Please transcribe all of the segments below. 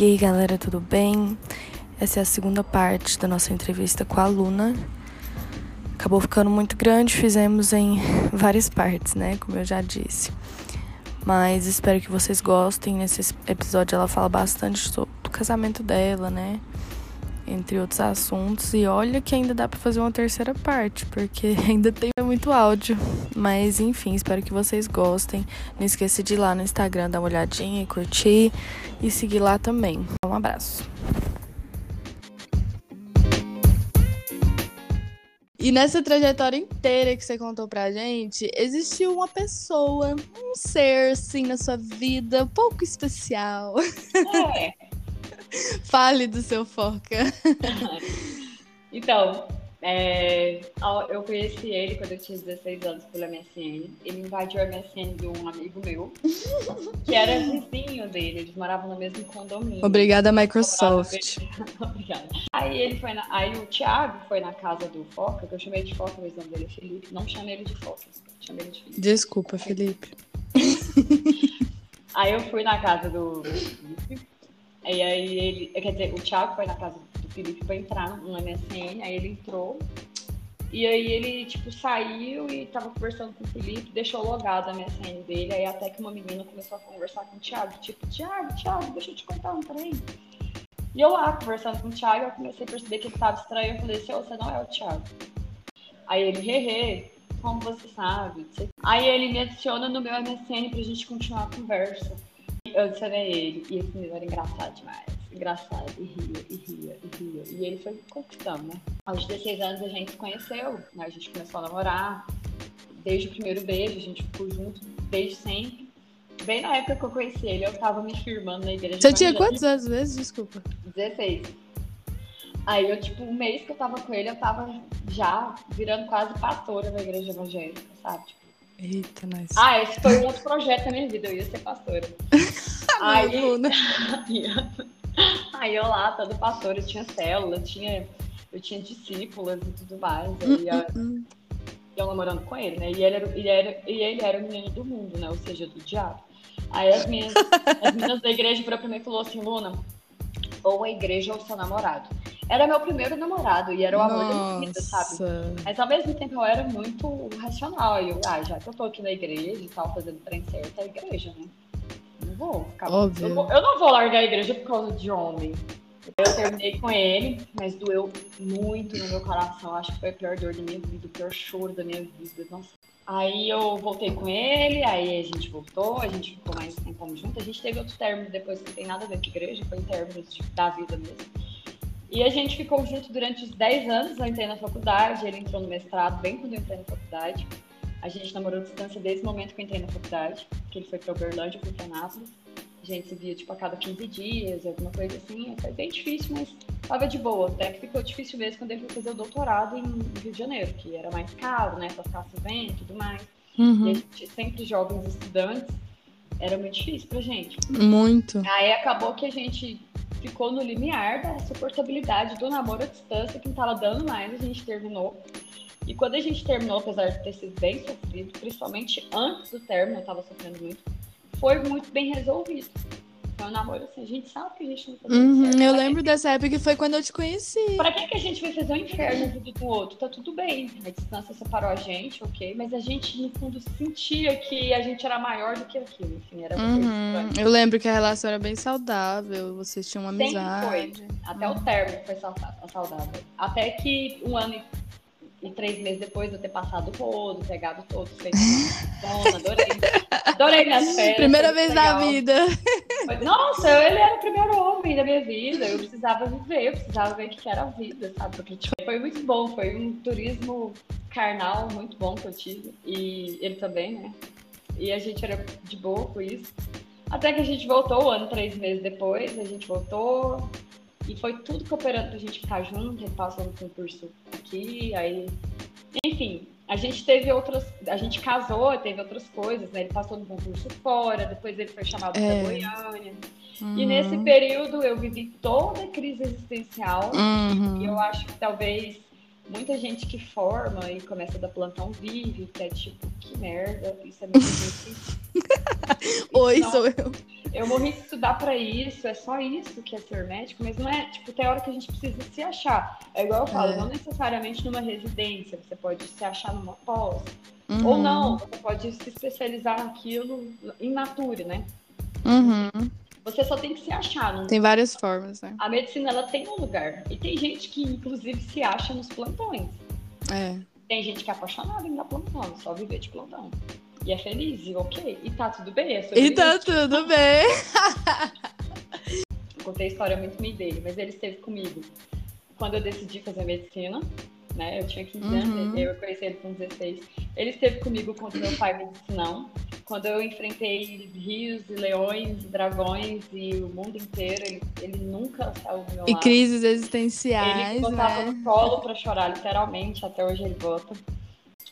E aí, galera, tudo bem? Essa é a segunda parte da nossa entrevista com a Luna. Acabou ficando muito grande, fizemos em várias partes, né? Como eu já disse. Mas espero que vocês gostem. Nesse episódio ela fala bastante sobre o casamento dela, né? Entre outros assuntos. E olha que ainda dá para fazer uma terceira parte, porque ainda tem muito áudio. Mas enfim, espero que vocês gostem. Não esqueça de ir lá no Instagram, dar uma olhadinha e curtir. E seguir lá também. Um abraço. E nessa trajetória inteira que você contou pra gente, existiu uma pessoa, um ser, assim, na sua vida, um pouco especial. É. Fale do seu foca. Então, é, eu conheci ele quando eu tinha 16 anos pela MSN. Ele invadiu a MSN de um amigo meu, que era vizinho dele. Eles moravam no mesmo condomínio. Obrigada, Microsoft. Obrigada. Aí ele foi na, aí o Thiago foi na casa do Foca, que eu chamei de Foca, mas o nome dele é Felipe. Não chamei ele de Foca, chamei ele de Felipe. Desculpa, Felipe. aí eu fui na casa do Felipe. E aí ele, quer dizer, o Thiago foi na casa Felipe pra entrar no MSN, aí ele entrou. E aí ele, tipo, saiu e tava conversando com o Felipe, deixou logado a MSN dele, aí até que uma menina começou a conversar com o Thiago, tipo, Thiago, Thiago, deixa eu te contar um trem. E eu lá, conversando com o Thiago, eu comecei a perceber que ele tava estranho, eu falei assim, você não é o Thiago. Aí ele, hehe, como você sabe? Aí ele me adiciona no meu MSN pra gente continuar a conversa. Eu adicionei ele, e esse menino era engraçado demais engraçado, e ria, e ria, e ria. E ele foi conquistando, né? Aos 16 anos a gente se conheceu, né? A gente começou a namorar. Desde o primeiro beijo, a gente ficou junto desde sempre. Bem na época que eu conheci ele, eu tava me firmando na igreja. Você tinha quantos anos mesmo? Desculpa. 16. Aí eu, tipo, um mês que eu tava com ele, eu tava já virando quase pastora na igreja evangélica, sabe? Tipo, Eita, nice. Ah, esse foi um outro projeto da minha vida, eu ia ser pastora. Aí, Aí eu lá, todo pastor, eu tinha célula, tinha, eu tinha discípulas e tudo mais. Aí eu, uh, eu namorando com ele, né? E ele, era, e, era, e ele era o menino do mundo, né? Ou seja, do diabo. Aí as minhas, as meninas da igreja para mim falou assim, Luna, ou a igreja ou seu namorado. Era meu primeiro namorado e era o amor da minha vida, sabe? Mas ao mesmo tempo eu era muito racional. E eu, ah, já que eu tô aqui na igreja e tal, fazendo trem certo, é a igreja, né? Não vou ficar. Óbvio. Eu, vou, eu não vou largar a igreja por causa de homem. Eu terminei com ele, mas doeu muito no meu coração. Acho que foi a pior dor da minha vida, o pior choro da minha vida. Nossa. Aí eu voltei com ele, aí a gente voltou, a gente ficou mais tempo junto. A gente teve outro término depois que não tem nada a ver com igreja, foi em términos da vida mesmo. E a gente ficou junto durante os 10 anos. Eu entrei na faculdade, ele entrou no mestrado, bem quando eu entrei na faculdade. A gente namorou à distância desde o momento que eu entrei na faculdade, que ele foi para Uberlândia, eu fui para Nápoles. A gente se via tipo a cada 15 dias, alguma coisa assim. Foi bem difícil, mas tava de boa. Até que ficou difícil mesmo quando ele foi fazer o doutorado em Rio de Janeiro, que era mais caro, né, para ficar se vendo e tudo mais. Uhum. E a gente, sempre jovens estudantes, era muito difícil pra gente. Muito. Aí acabou que a gente ficou no limiar da suportabilidade do namoro à distância, que não tava dando mais, a gente terminou. E quando a gente terminou, apesar de ter sido bem sofrido, principalmente antes do término, eu tava sofrendo muito, foi muito bem resolvido. Foi um namoro assim, a gente sabe que a gente não tá uhum. Eu lembro dessa época que foi quando eu te conheci. Pra que, que a gente vai fazer um inferno na vida do outro? Tá tudo bem. A distância separou a gente, ok, mas a gente, no fundo, sentia que a gente era maior do que aquilo. Enfim, era uhum. Eu lembro que a relação era bem saudável, vocês tinham uma amizade. Sempre foi. Até uhum. o término foi saudável. Até que um ano e e três meses depois de eu ter passado o rodo, pegado todos, feito uma adorei. Adorei minhas férias. Primeira vez legal. na vida. Nossa, ele era o primeiro homem da minha vida. Eu precisava viver, eu precisava ver o que era a vida, sabe? Porque tipo, foi muito bom, foi um turismo carnal muito bom que eu tive. E ele também, né? E a gente era de boa com isso. Até que a gente voltou, um ano, três meses depois, a gente voltou, e foi tudo cooperando pra gente ficar junto, ele passou no concurso aqui, aí. Enfim, a gente teve outras. A gente casou, teve outras coisas, né? Ele passou no concurso fora, depois ele foi chamado é. para Goiânia. Uhum. E nesse período eu vivi toda a crise existencial. Uhum. E eu acho que talvez muita gente que forma e começa da plantão vive, que é tipo, que merda, isso é muito difícil. Oi, não, sou eu. Eu morri de estudar para isso, é só isso que é ser médico, mas não é, tipo, tem hora que a gente precisa se achar. É igual eu falo, é. não necessariamente numa residência, você pode se achar numa pós. Uhum. Ou não, você pode se especializar naquilo em nature, né? Uhum. Você só tem que se achar. Não... Tem várias formas, né? A medicina, ela tem um lugar. E tem gente que, inclusive, se acha nos plantões. É. Tem gente que é apaixonada em dar plantão, só viver de plantão. E é feliz, e ok. E tá tudo bem. É e tá tudo bem. contei a história muito meio dele, mas ele esteve comigo quando eu decidi fazer medicina. Né? Eu tinha 15 uhum. anos, eu conheci ele com 16. Ele esteve comigo quando meu pai me disse não. Quando eu enfrentei rios e leões, e dragões e o mundo inteiro, ele, ele nunca saiu do meu e lado. E crises existenciais, Ele botava né? no colo pra chorar, literalmente, até hoje ele bota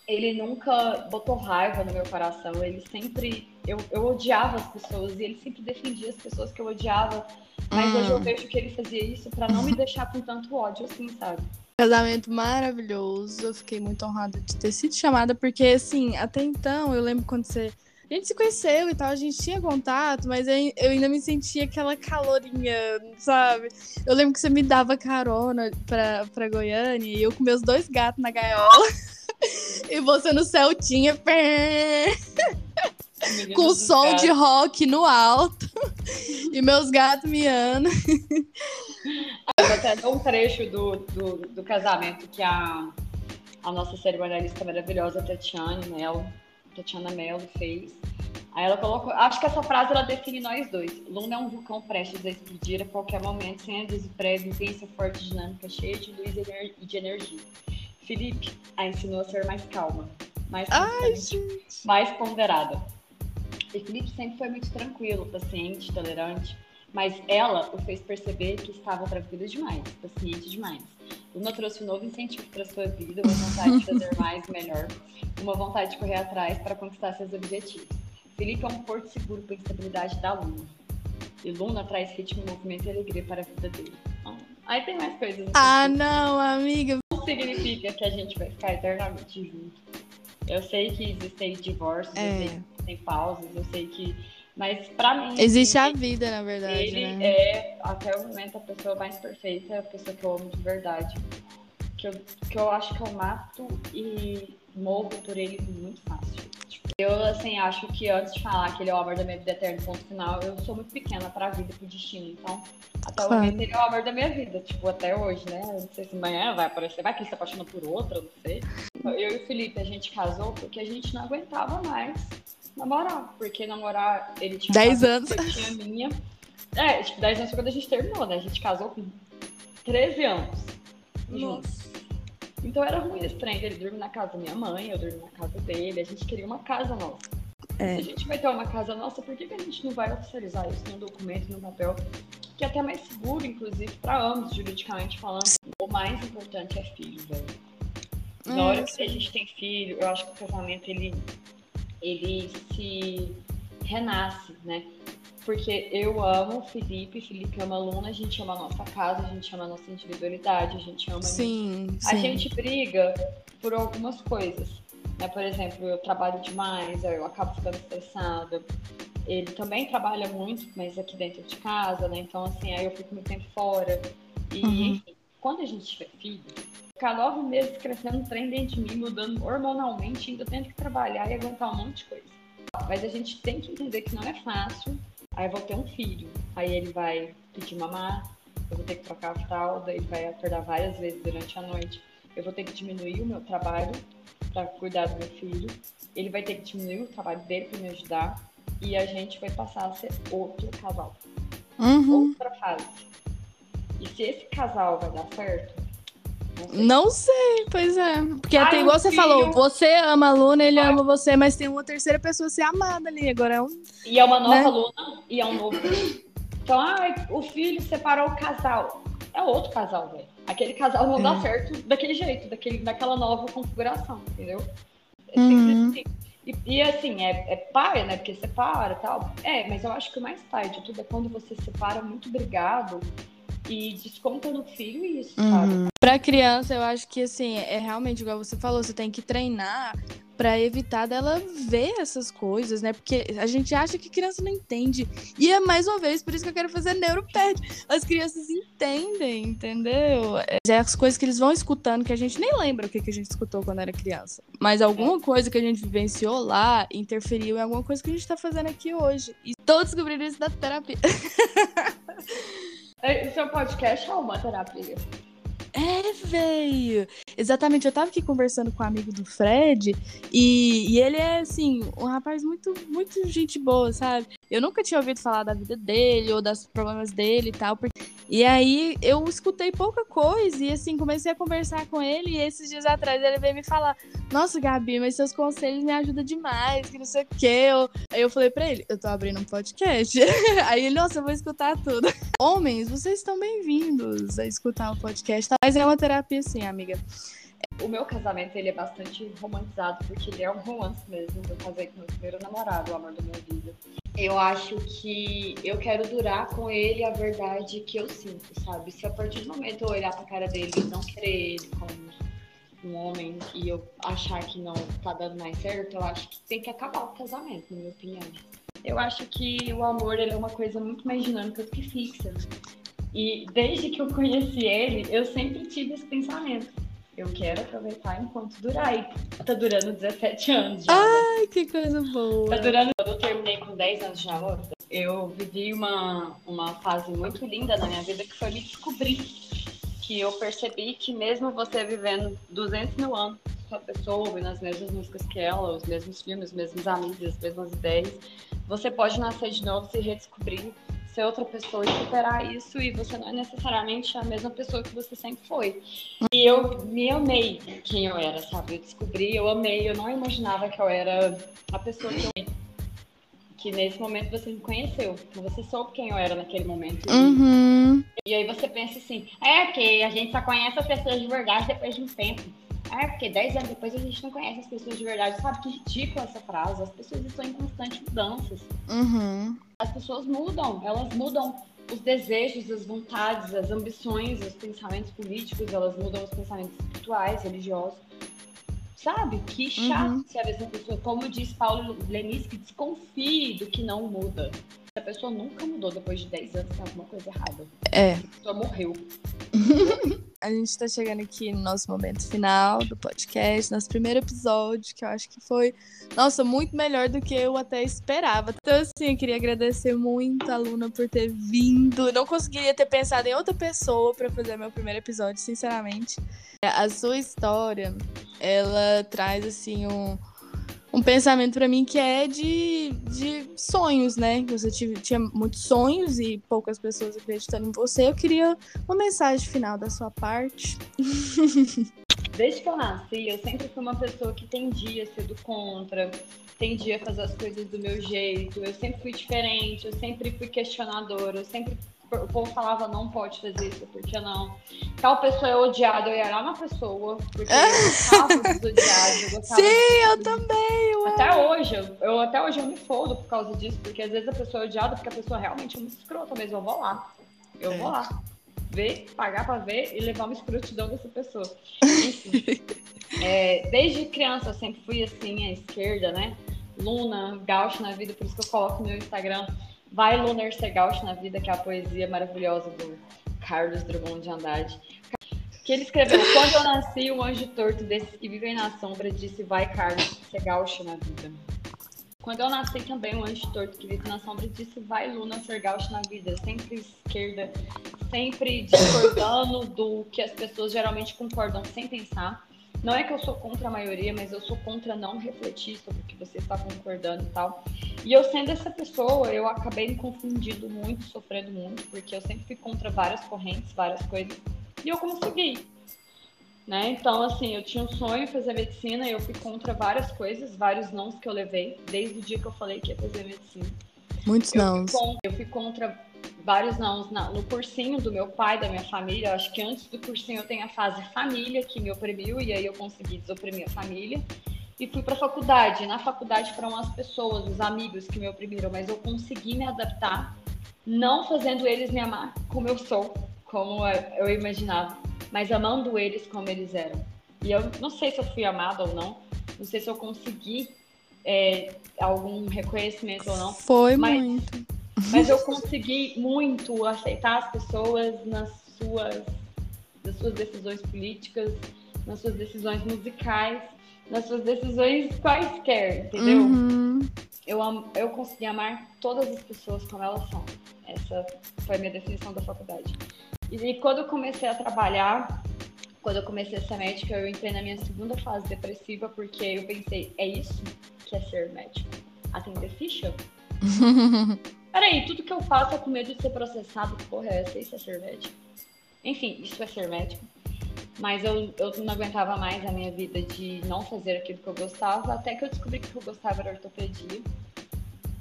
ele nunca botou raiva no meu coração. Ele sempre. Eu, eu odiava as pessoas e ele sempre defendia as pessoas que eu odiava. Mas hum. hoje eu hum. vejo que ele fazia isso para não me deixar com tanto ódio assim, sabe? Casamento maravilhoso. Eu fiquei muito honrada de ter sido chamada, porque, assim, até então, eu lembro quando você. A gente se conheceu e tal, a gente tinha contato, mas eu ainda me sentia aquela calorinha, sabe? Eu lembro que você me dava carona pra, pra Goiânia e eu com meus dois gatos na gaiola. e você no céu tinha. Com som gatos. de rock no alto. e meus gatos miando. Eu até dar um trecho do, do, do, casamento que a, a nossa cerimonialista maravilhosa, Tatiana Melo, Tatiana Melo, fez. Aí ela colocou. Acho que essa frase ela define nós dois. Luna é um vulcão prestes a explodir a qualquer momento, sem aviso prévio, intensa, forte, dinâmica, cheia de luz e de energia. Felipe a ensinou a ser mais calma, mais, Ai, mais ponderada. E Felipe sempre foi muito tranquilo, paciente, tolerante, mas ela o fez perceber que estava tranquilo demais, paciente demais. Luna trouxe um novo incentivo para sua vida, uma vontade de fazer mais e melhor, uma vontade de correr atrás para conquistar seus objetivos. Felipe é um porto seguro para a estabilidade da Luna. E Luna traz ritmo, movimento e alegria para a vida dele. Então, aí tem mais coisas. Ah, não, amiga significa que a gente vai ficar eternamente junto. Eu sei que existem divórcios, é. eu sei que tem pausas, eu sei que. Mas pra mim. Existe a vida, na verdade. Ele né? é, até o momento, a pessoa mais perfeita, a pessoa que eu amo de verdade. Que eu, que eu acho que eu mato e morro por ele muito fácil. Eu, assim, acho que antes de falar que ele é o amor da minha vida eterno, ponto final, eu sou muito pequena pra vida, pro destino. Então, até claro. o momento, ele é o amor da minha vida. Tipo, até hoje, né? Eu não sei se amanhã vai aparecer, vai que ele se apaixona por outra, não sei. Eu e o Felipe, a gente casou porque a gente não aguentava mais namorar. Porque namorar, ele tinha... 10 anos. Eu tinha minha. É, tipo, 10 anos foi quando a gente terminou, né? A gente casou com 13 anos. Nossa. Então era ruim esse trem. Ele dorme na casa da minha mãe, eu dormi na casa dele. A gente queria uma casa nossa. É. Se a gente vai ter uma casa nossa, por que, que a gente não vai oficializar isso num documento, num papel? Que é até mais seguro, inclusive, para ambos, juridicamente falando. O mais importante é filho, velho. Na hum, hora que a gente tem filho, eu acho que o casamento ele, ele se renasce, né? Porque eu amo o Felipe, Felipe ama a Luna, a gente ama a nossa casa, a gente ama a nossa individualidade, a gente ama. Sim, a, sim. a gente briga por algumas coisas. Né? Por exemplo, eu trabalho demais, eu acabo ficando estressada. Ele também trabalha muito, mas aqui dentro de casa, né? Então, assim, aí eu fico muito tempo fora. E, uhum. enfim, quando a gente tiver filho, ficar nove meses crescendo um trem dentro de mim, mudando hormonalmente, ainda tendo que trabalhar e aguentar um monte de coisa. Mas a gente tem que entender que não é fácil Aí eu vou ter um filho. Aí ele vai pedir mamar, eu vou ter que trocar a fralda, ele vai acordar várias vezes durante a noite. Eu vou ter que diminuir o meu trabalho para cuidar do meu filho. Ele vai ter que diminuir o trabalho dele para me ajudar. E a gente vai passar a ser outro casal. Uhum. Outra fase. E se esse casal vai dar certo, não sei, pois é. Porque Ai, até igual você filho... falou, você ama a Luna, ele ama você, mas tem uma terceira pessoa a ser amada ali. Agora é um. E é uma nova né? Luna e é um novo filho. Então, ai, o filho separou o casal. É outro casal, velho. Aquele casal não é. dá certo daquele jeito, daquele, daquela nova configuração, entendeu? É uhum. assim. E, e, assim, é, é pai, né? Porque separa e tal. É, mas eu acho que o mais pai de tudo é quando você separa muito brigado e desconta no filho isso, Uhum. sabe? Pra criança, eu acho que assim, é realmente igual você falou, você tem que treinar pra evitar dela ver essas coisas, né? Porque a gente acha que criança não entende. E é mais uma vez, por isso que eu quero fazer neuroped. As crianças entendem, entendeu? É as coisas que eles vão escutando que a gente nem lembra o que, que a gente escutou quando era criança. Mas alguma coisa que a gente vivenciou lá interferiu em alguma coisa que a gente tá fazendo aqui hoje. E tô descobrindo isso da terapia. É, Seu podcast é uma terapia. É, velho. Exatamente, eu tava aqui conversando com um amigo do Fred e, e ele é, assim, um rapaz muito, muito gente boa, sabe? Eu nunca tinha ouvido falar da vida dele ou dos problemas dele e tal. porque- E aí eu escutei pouca coisa e, assim, comecei a conversar com ele e esses dias atrás ele veio me falar: Nossa, Gabi, mas seus conselhos me ajudam demais, que não sei o quê. Eu... Aí eu falei pra ele: Eu tô abrindo um podcast. aí ele, nossa, eu vou escutar tudo. Homens, vocês estão bem-vindos a escutar o podcast, tá? Mas é uma terapia sim, amiga. O meu casamento, ele é bastante romantizado, porque ele é um romance mesmo. Eu casei com meu primeiro namorado, o amor da minha vida. Eu acho que eu quero durar com ele a verdade que eu sinto, sabe? Se a partir do momento eu olhar pra cara dele e não querer ele como um homem e eu achar que não tá dando mais certo, eu acho que tem que acabar o casamento, na minha opinião. Eu acho que o amor, ele é uma coisa muito mais dinâmica do que fixa. E desde que eu conheci ele, eu sempre tive esse pensamento. Eu quero aproveitar enquanto durar. E tá durando 17 anos já. né? Ai, que coisa boa. Tá durando. Quando eu terminei com 10 anos de namoro, eu vivi uma, uma fase muito linda na minha vida que foi me descobrir. Que eu percebi que mesmo você vivendo 200 mil anos com a pessoa, ouvindo as mesmas músicas que ela, os mesmos filmes, os mesmos amigos, as mesmas ideias, você pode nascer de novo, se redescobrir, ser outra pessoa e superar isso, e você não é necessariamente a mesma pessoa que você sempre foi. E eu me amei quem eu era, sabe? Eu descobri, eu amei, eu não imaginava que eu era a pessoa que eu que nesse momento você me conheceu, que você soube quem eu era naquele momento. Uhum. E aí você pensa assim, é porque a gente só conhece as pessoas de verdade depois de um tempo. É porque 10 anos depois a gente não conhece as pessoas de verdade. Sabe que ridícula essa frase? As pessoas estão em constante mudanças. Uhum. As pessoas mudam, elas mudam os desejos, as vontades, as ambições, os pensamentos políticos, elas mudam os pensamentos espirituais, religiosos. Sabe? Que chato Uhum. ser a mesma pessoa. Como diz Paulo Lenis, que desconfie do que não muda. Se a pessoa nunca mudou depois de 10 anos, tem alguma coisa errada. É. A pessoa morreu. A gente tá chegando aqui no nosso momento final do podcast, nosso primeiro episódio, que eu acho que foi, nossa, muito melhor do que eu até esperava. Então, assim, eu queria agradecer muito a Luna por ter vindo. Não conseguiria ter pensado em outra pessoa pra fazer meu primeiro episódio, sinceramente. A sua história, ela traz, assim, um, um pensamento pra mim que é de, de sonhos, né? Você tive- tinha muitos sonhos e poucas pessoas acreditando em você. Eu queria uma mensagem final da sua parte. Desde que eu nasci, eu sempre fui uma pessoa que tendia a ser do contra, tendia a fazer as coisas do meu jeito. Eu sempre fui diferente, eu sempre fui questionadora, eu sempre. O povo falava, não pode fazer isso, por que não? Tal pessoa é odiada, eu ia lá na pessoa, porque eu gostava dos odiados, eu gostava Sim, eu também. ué. Até hoje, eu, até hoje eu me fodo por causa disso, porque às vezes a pessoa é odiada porque a pessoa realmente é uma escrota mesmo. Eu vou lá. Eu É. vou lá. Ver, pagar pra ver e levar uma escrotidão dessa pessoa. Enfim. É, desde criança eu sempre fui assim, à esquerda, né? Luna, gaúcho na vida, por isso que eu coloco no meu Instagram. Vai Lunar gaúcho na vida, que é a poesia maravilhosa do Carlos Drummond de Andrade. Que ele escreveu: Quando eu nasci, o anjo torto desses que vivem na sombra disse: Vai, Carlos, gaúcho na vida. Quando eu nasci também, o anjo torto que vive na sombra disse: Vai, Luna, ser gaúcho na vida. Sempre esquerda, sempre discordando do que as pessoas geralmente concordam sem pensar. Não é que eu sou contra a maioria, mas eu sou contra não refletir sobre o que você está concordando e tal. E eu sendo essa pessoa, eu acabei me confundindo muito, sofrendo muito, porque eu sempre fui contra várias correntes, várias coisas. E eu consegui. Né? Então, assim, eu tinha um sonho de fazer medicina e eu fui contra várias coisas, vários nãos que eu levei, desde o dia que eu falei que ia fazer medicina. Muitos Eu não. fui, contra, eu fui contra vários nãos na- no cursinho do meu pai, da minha família. Eu acho que antes do cursinho eu tenho a fase família que me oprimiu e aí eu consegui desoprimir a família. E fui para faculdade. Na faculdade foram as pessoas, os amigos que me oprimiram, mas eu consegui me adaptar, não fazendo eles me amar como eu sou, como eu imaginava, mas amando eles como eles eram. E eu não sei se eu fui amada ou não, não sei se eu consegui é, algum reconhecimento ou não. Foi mas, muito. Mas eu consegui muito aceitar as pessoas nas suas, nas suas decisões políticas, nas suas decisões musicais, nas suas decisões quaisquer, entendeu? Uhum. Eu, eu consegui amar todas as pessoas como elas são. Essa foi a minha definição da faculdade. E, e quando eu comecei a trabalhar, quando eu comecei a ser médica, eu entrei na minha segunda fase depressiva, porque eu pensei, é isso que é ser médico? Atender ficha? Peraí, tudo que eu faço é com medo de ser processado, porra, é essa? Isso é ser médico? Enfim, isso é ser médico. Mas eu, eu não aguentava mais a minha vida de não fazer aquilo que eu gostava, até que eu descobri que o que eu gostava era ortopedia.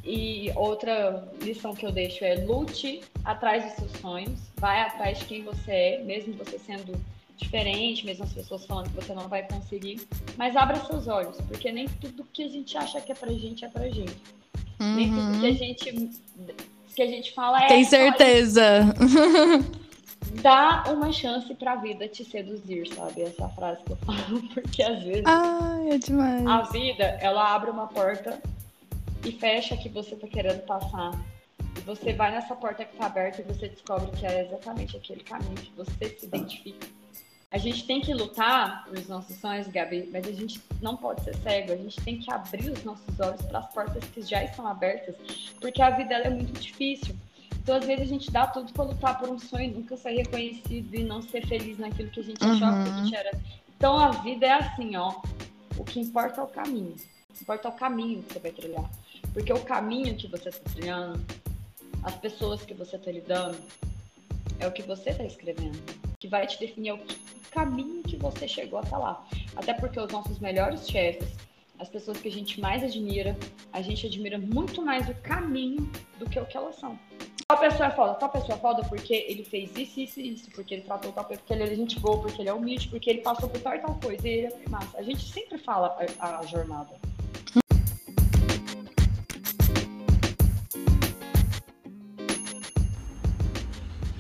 E outra lição que eu deixo é lute atrás dos seus sonhos, vai atrás de quem você é, mesmo você sendo diferente, mesmo as pessoas falando que você não vai conseguir, mas abra seus olhos, porque nem tudo que a gente acha que é pra gente é pra gente. Uhum. Nem tudo que a gente que a gente fala é Tem certeza. dá uma chance pra vida te seduzir, sabe? Essa frase que eu falo, porque às vezes Ai, é demais. a vida, ela abre uma porta e fecha que você tá querendo passar. E você vai nessa porta que tá aberta e você descobre que é exatamente aquele caminho que você se identifica. A gente tem que lutar pelos nossos sonhos, Gabi, mas a gente não pode ser cego. A gente tem que abrir os nossos olhos para as portas que já estão abertas, porque a vida é muito difícil. Então, às vezes, a gente dá tudo para lutar por um sonho, nunca ser reconhecido e não ser feliz naquilo que a gente achava que a gente uhum. era. Então, a vida é assim, ó. O que importa é o caminho. O que importa é o caminho que você vai trilhar. Porque o caminho que você está trilhando, as pessoas que você está lidando, é o que você está escrevendo. Que vai te definir o, caminho que você chegou até lá. Até porque os nossos melhores chefes, as pessoas que a gente mais admira, a gente admira muito mais o caminho do que o que elas são. Pessoa é foda, tal pessoa é foda porque ele fez isso, isso e isso, porque ele tratou tal pessoa, porque ele é gente boa, porque ele é humilde, porque ele passou por tal e tal coisa, e ele é massa. A gente sempre fala a, a jornada.